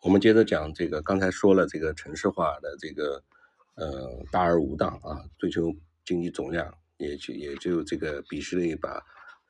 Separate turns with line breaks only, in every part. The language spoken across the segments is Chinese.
我们接着讲这个，刚才说了这个城市化的这个呃大而无当啊，追求经济总量，也就也就这个鄙视了一把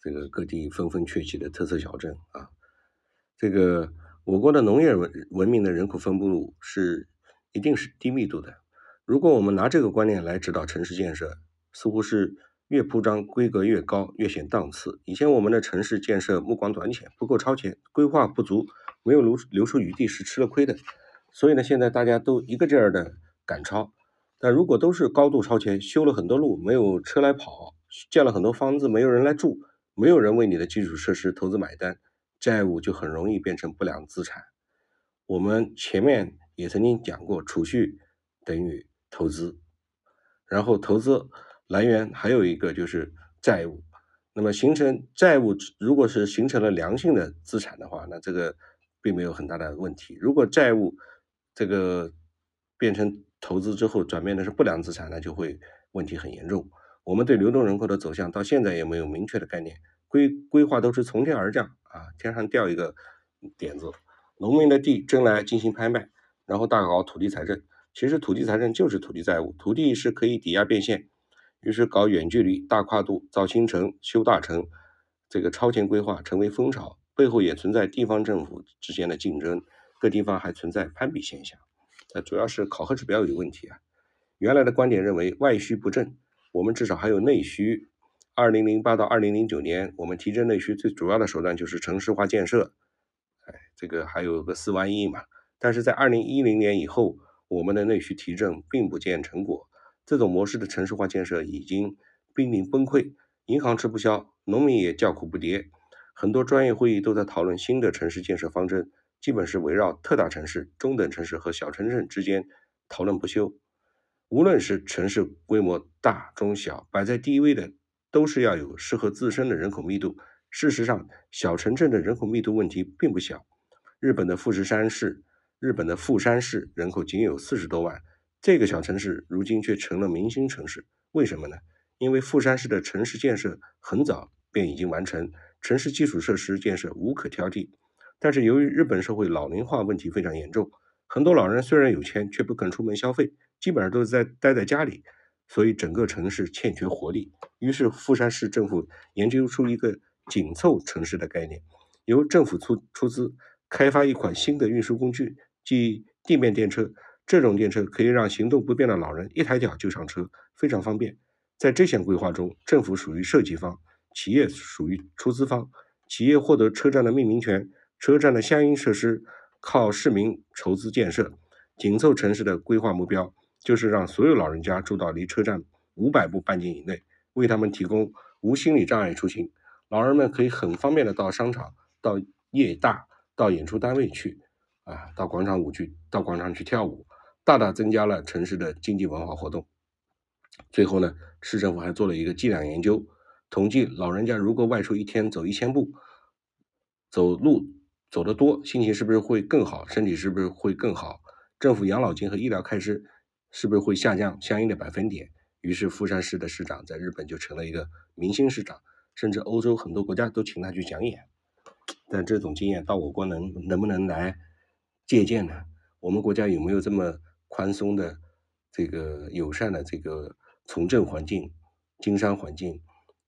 这个各地纷纷崛起的特色小镇啊。这个我国的农业文文明的人口分布是一定是低密度的。如果我们拿这个观念来指导城市建设，似乎是越铺张规格越高，越显档次。以前我们的城市建设目光短浅，不够超前，规划不足。没有留留出余地是吃了亏的，所以呢，现在大家都一个劲儿的赶超。但如果都是高度超前，修了很多路，没有车来跑，建了很多房子，没有人来住，没有人为你的基础设施投资买单，债务就很容易变成不良资产。我们前面也曾经讲过，储蓄等于投资，然后投资来源还有一个就是债务。那么形成债务，如果是形成了良性的资产的话，那这个。并没有很大的问题。如果债务这个变成投资之后转变的是不良资产，那就会问题很严重。我们对流动人口的走向到现在也没有明确的概念，规规划都是从天而降啊，天上掉一个点子，农民的地征来进行拍卖，然后大搞土地财政。其实土地财政就是土地债务，土地是可以抵押变现，于是搞远距离、大跨度造新城、修大城，这个超前规划成为风潮。背后也存在地方政府之间的竞争，各地方还存在攀比现象，那主要是考核指标有问题啊。原来的观点认为外需不振，我们至少还有内需。二零零八到二零零九年，我们提振内需最主要的手段就是城市化建设，哎，这个还有个四万亿嘛。但是在二零一零年以后，我们的内需提振并不见成果，这种模式的城市化建设已经濒临崩溃，银行吃不消，农民也叫苦不迭。很多专业会议都在讨论新的城市建设方针，基本是围绕特大城市、中等城市和小城镇之间讨论不休。无论是城市规模大中小，摆在第一位的都是要有适合自身的人口密度。事实上，小城镇的人口密度问题并不小。日本的富士山市，日本的富山市人口仅有四十多万，这个小城市如今却成了明星城市。为什么呢？因为富山市的城市建设很早便已经完成。城市基础设施建设无可挑剔，但是由于日本社会老龄化问题非常严重，很多老人虽然有钱，却不肯出门消费，基本上都是在待在家里，所以整个城市欠缺活力。于是富山市政府研究出一个紧凑城市的概念，由政府出出资开发一款新的运输工具，即地面电车。这种电车可以让行动不便的老人一抬脚就上车，非常方便。在这项规划中，政府属于设计方。企业属于出资方，企业获得车站的命名权，车站的相应设施靠市民筹资建设。紧凑城市的规划目标就是让所有老人家住到离车站五百步半径以内，为他们提供无心理障碍出行。老人们可以很方便的到商场、到夜大、到演出单位去，啊，到广场舞去，到广场去跳舞，大大增加了城市的经济文化活动。最后呢，市政府还做了一个计量研究。统计老人家如果外出一天走一千步，走路走得多，心情是不是会更好？身体是不是会更好？政府养老金和医疗开支是不是会下降相应的百分点？于是富山市的市长在日本就成了一个明星市长，甚至欧洲很多国家都请他去讲演。但这种经验到我国能能不能来借鉴呢？我们国家有没有这么宽松的这个友善的这个从政环境、经商环境？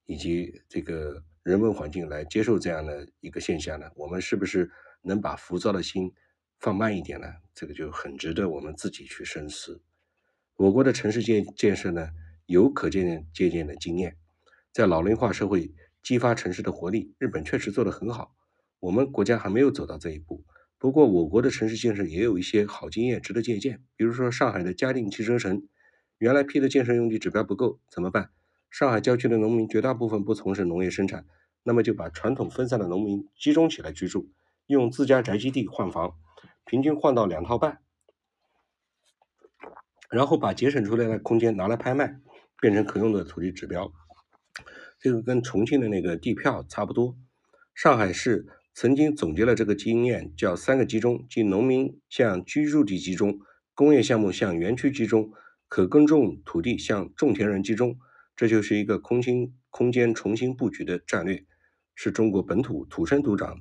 以及这个人文环境来接受这样的一个现象呢？我们是不是能把浮躁的心放慢一点呢？这个就很值得我们自己去深思。我国的城市建建设呢，有可借鉴借鉴的经验，在老龄化社会激发城市的活力，日本确实做得很好。我们国家还没有走到这一步。不过，我国的城市建设也有一些好经验值得借鉴。比如说，上海的嘉定汽车城，原来批的建设用地指标不够，怎么办？上海郊区的农民绝大部分不从事农业生产，那么就把传统分散的农民集中起来居住，用自家宅基地换房，平均换到两套半，然后把节省出来的空间拿来拍卖，变成可用的土地指标。这个跟重庆的那个地票差不多。上海市曾经总结了这个经验，叫“三个集中”，即农民向居住地集中，工业项目向园区集中，可耕种土地向种田人集中。这就是一个空心空间重新布局的战略，是中国本土土生土长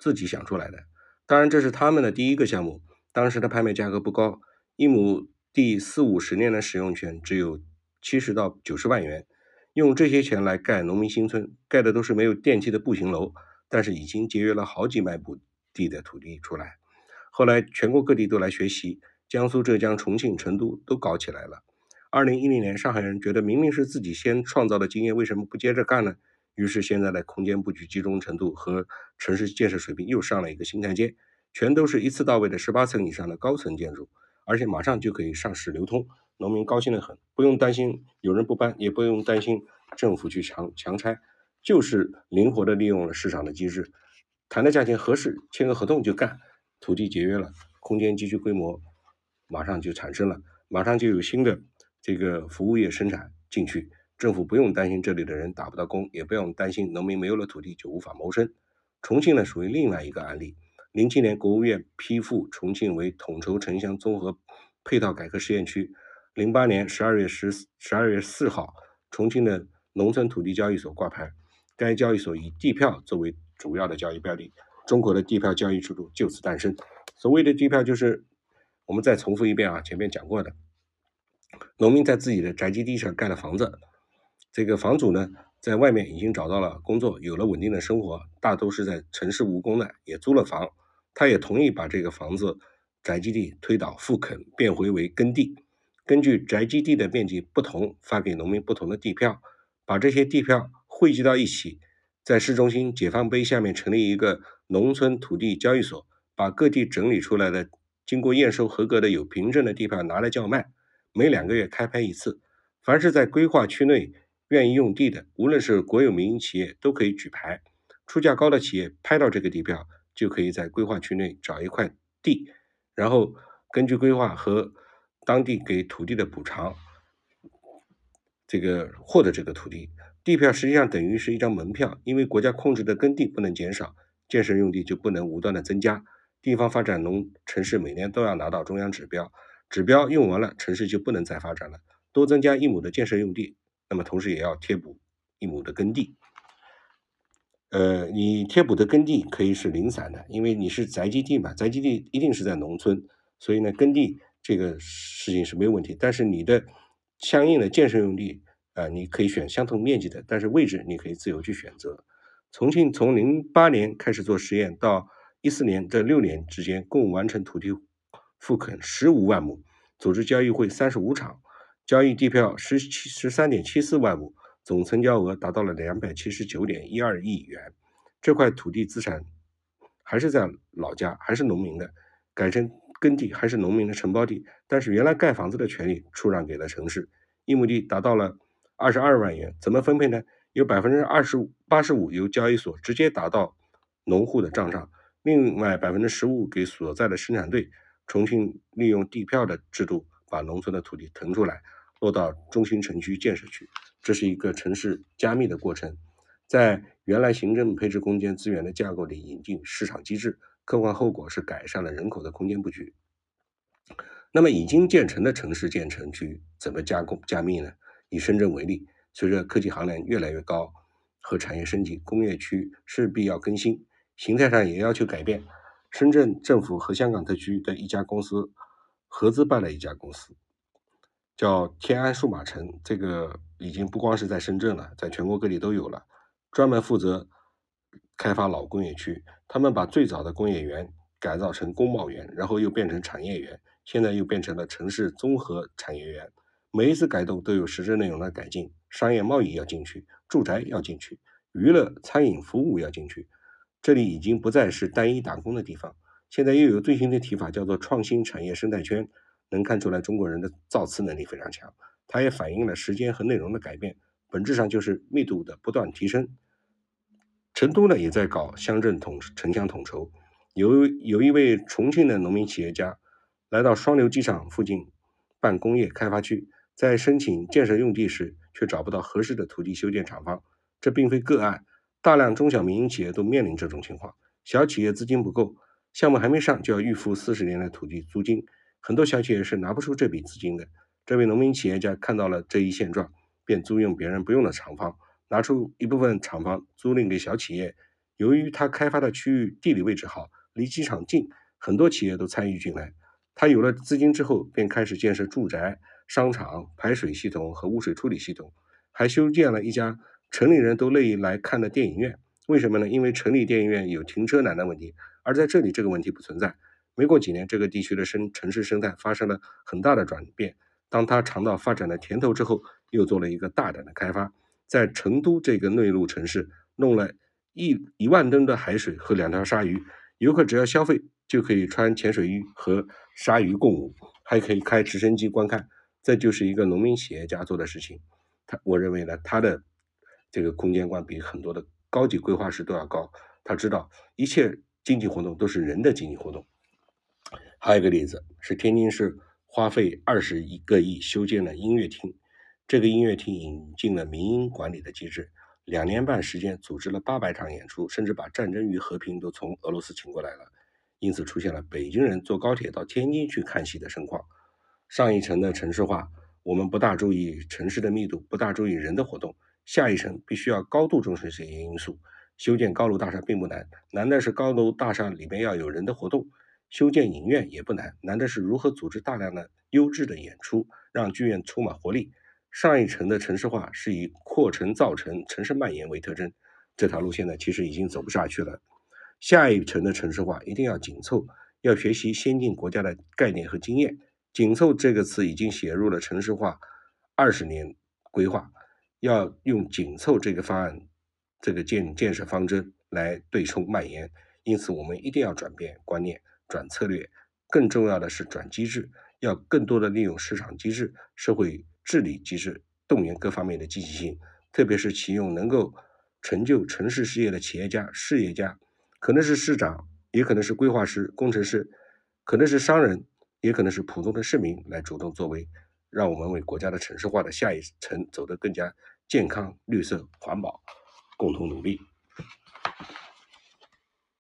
自己想出来的。当然，这是他们的第一个项目，当时的拍卖价格不高，一亩地四五十年的使用权只有七十到九十万元。用这些钱来盖农民新村，盖的都是没有电梯的步行楼，但是已经节约了好几麦亩地的土地出来。后来全国各地都来学习，江苏、浙江、重庆、成都都搞起来了。二零一零年，上海人觉得明明是自己先创造的经验，为什么不接着干呢？于是现在的空间布局集中程度和城市建设水平又上了一个新台阶，全都是一次到位的十八层以上的高层建筑，而且马上就可以上市流通，农民高兴得很，不用担心有人不搬，也不用担心政府去强强拆，就是灵活的利用了市场的机制，谈的价钱合适，签个合同就干，土地节约了，空间集聚规模马上就产生了，马上就有新的这个服务业生产进去。政府不用担心这里的人打不到工，也不用担心农民没有了土地就无法谋生。重庆呢，属于另外一个案例。零七年，国务院批复重庆为统筹城乡综合配套改革试验区。零八年十二月十十二月四号，重庆的农村土地交易所挂牌，该交易所以地票作为主要的交易标的，中国的地票交易制度就此诞生。所谓的地票，就是我们再重复一遍啊，前面讲过的，农民在自己的宅基地上盖了房子。这个房主呢，在外面已经找到了工作，有了稳定的生活，大都是在城市务工的，也租了房，他也同意把这个房子宅基地推倒复垦，变回为耕地，根据宅基地的面积不同，发给农民不同的地票，把这些地票汇集到一起，在市中心解放碑下面成立一个农村土地交易所，把各地整理出来的经过验收合格的有凭证的地票拿来叫卖，每两个月开拍一次，凡是在规划区内。愿意用地的，无论是国有民营企业，都可以举牌。出价高的企业拍到这个地票，就可以在规划区内找一块地，然后根据规划和当地给土地的补偿，这个获得这个土地。地票实际上等于是一张门票，因为国家控制的耕地不能减少，建设用地就不能无端的增加。地方发展农城市每年都要拿到中央指标，指标用完了，城市就不能再发展了，多增加一亩的建设用地。那么同时也要贴补一亩的耕地，呃，你贴补的耕地可以是零散的，因为你是宅基地嘛，宅基地一定是在农村，所以呢，耕地这个事情是没有问题。但是你的相应的建设用地啊，你可以选相同面积的，但是位置你可以自由去选择。重庆从零八年开始做实验，到一四年这六年之间，共完成土地复垦十五万亩，组织交易会三十五场。交易地票十七十三点七四万亩，总成交额达到了两百七十九点一二亿元。这块土地资产还是在老家，还是农民的，改成耕地还是农民的承包地。但是原来盖房子的权利出让给了城市，一亩地达到了二十二万元。怎么分配呢？有百分之二十五八十五由交易所直接打到农户的账上，另外百分之十五给所在的生产队。重庆利用地票的制度，把农村的土地腾出来。落到中心城区建设区，这是一个城市加密的过程，在原来行政配置空间资源的架构里引进市场机制，客观后果是改善了人口的空间布局。那么已经建成的城市建成区怎么加工加密呢？以深圳为例，随着科技含量越来越高和产业升级，工业区势必要更新，形态上也要求改变。深圳政府和香港特区的一家公司合资办了一家公司。叫天安数码城，这个已经不光是在深圳了，在全国各地都有了，专门负责开发老工业区。他们把最早的工业园改造成工贸园，然后又变成产业园，现在又变成了城市综合产业园。每一次改动都有实质内容的改进，商业贸易要进去，住宅要进去，娱乐、餐饮、服务要进去。这里已经不再是单一打工的地方，现在又有最新的提法，叫做创新产业生态圈。能看出来中国人的造词能力非常强，它也反映了时间和内容的改变，本质上就是密度的不断提升。成都呢也在搞乡镇统城乡统筹，有有一位重庆的农民企业家来到双流机场附近办工业开发区，在申请建设用地时却找不到合适的土地修建厂房，这并非个案，大量中小民营企业都面临这种情况，小企业资金不够，项目还没上就要预付四十年的土地租金。很多小企业是拿不出这笔资金的。这位农民企业家看到了这一现状，便租用别人不用的厂房，拿出一部分厂房租赁给小企业。由于他开发的区域地理位置好，离机场近，很多企业都参与进来。他有了资金之后，便开始建设住宅、商场、排水系统和污水处理系统，还修建了一家城里人都乐意来看的电影院。为什么呢？因为城里电影院有停车难的问题，而在这里这个问题不存在。没过几年，这个地区的生城市生态发生了很大的转变。当他尝到发展的甜头之后，又做了一个大胆的开发，在成都这个内陆城市弄了一一万吨的海水和两条鲨鱼，游客只要消费就可以穿潜水衣和鲨鱼共舞，还可以开直升机观看。这就是一个农民企业家做的事情。他我认为呢，他的这个空间观比很多的。高级规划师都要高，他知道一切经济活动都是人的经济活动。还有一个例子是天津市花费二十一个亿修建了音乐厅，这个音乐厅引进了民营管理的机制，两年半时间组织了八百场演出，甚至把《战争与和平》都从俄罗斯请过来了，因此出现了北京人坐高铁到天津去看戏的盛况。上一层的城市化，我们不大注意城市的密度，不大注意人的活动。下一层必须要高度重视这些因素。修建高楼大厦并不难，难的是高楼大厦里面要有人的活动。修建影院也不难，难的是如何组织大量的优质的演出，让剧院充满活力。上一层的城市化是以扩城造城、城市蔓延为特征，这条路线呢其实已经走不下去了。下一层的城市化一定要紧凑，要学习先进国家的概念和经验。紧凑这个词已经写入了城市化二十年规划。要用紧凑这个方案，这个建建设方针来对冲蔓延，因此我们一定要转变观念、转策略，更重要的是转机制，要更多的利用市场机制、社会治理机制，动员各方面的积极性，特别是启用能够成就城市事业的企业家、事业家，可能是市长，也可能是规划师、工程师，可能是商人，也可能是普通的市民来主动作为。让我们为国家的城市化的下一层走得更加健康、绿色、环保，共同努力。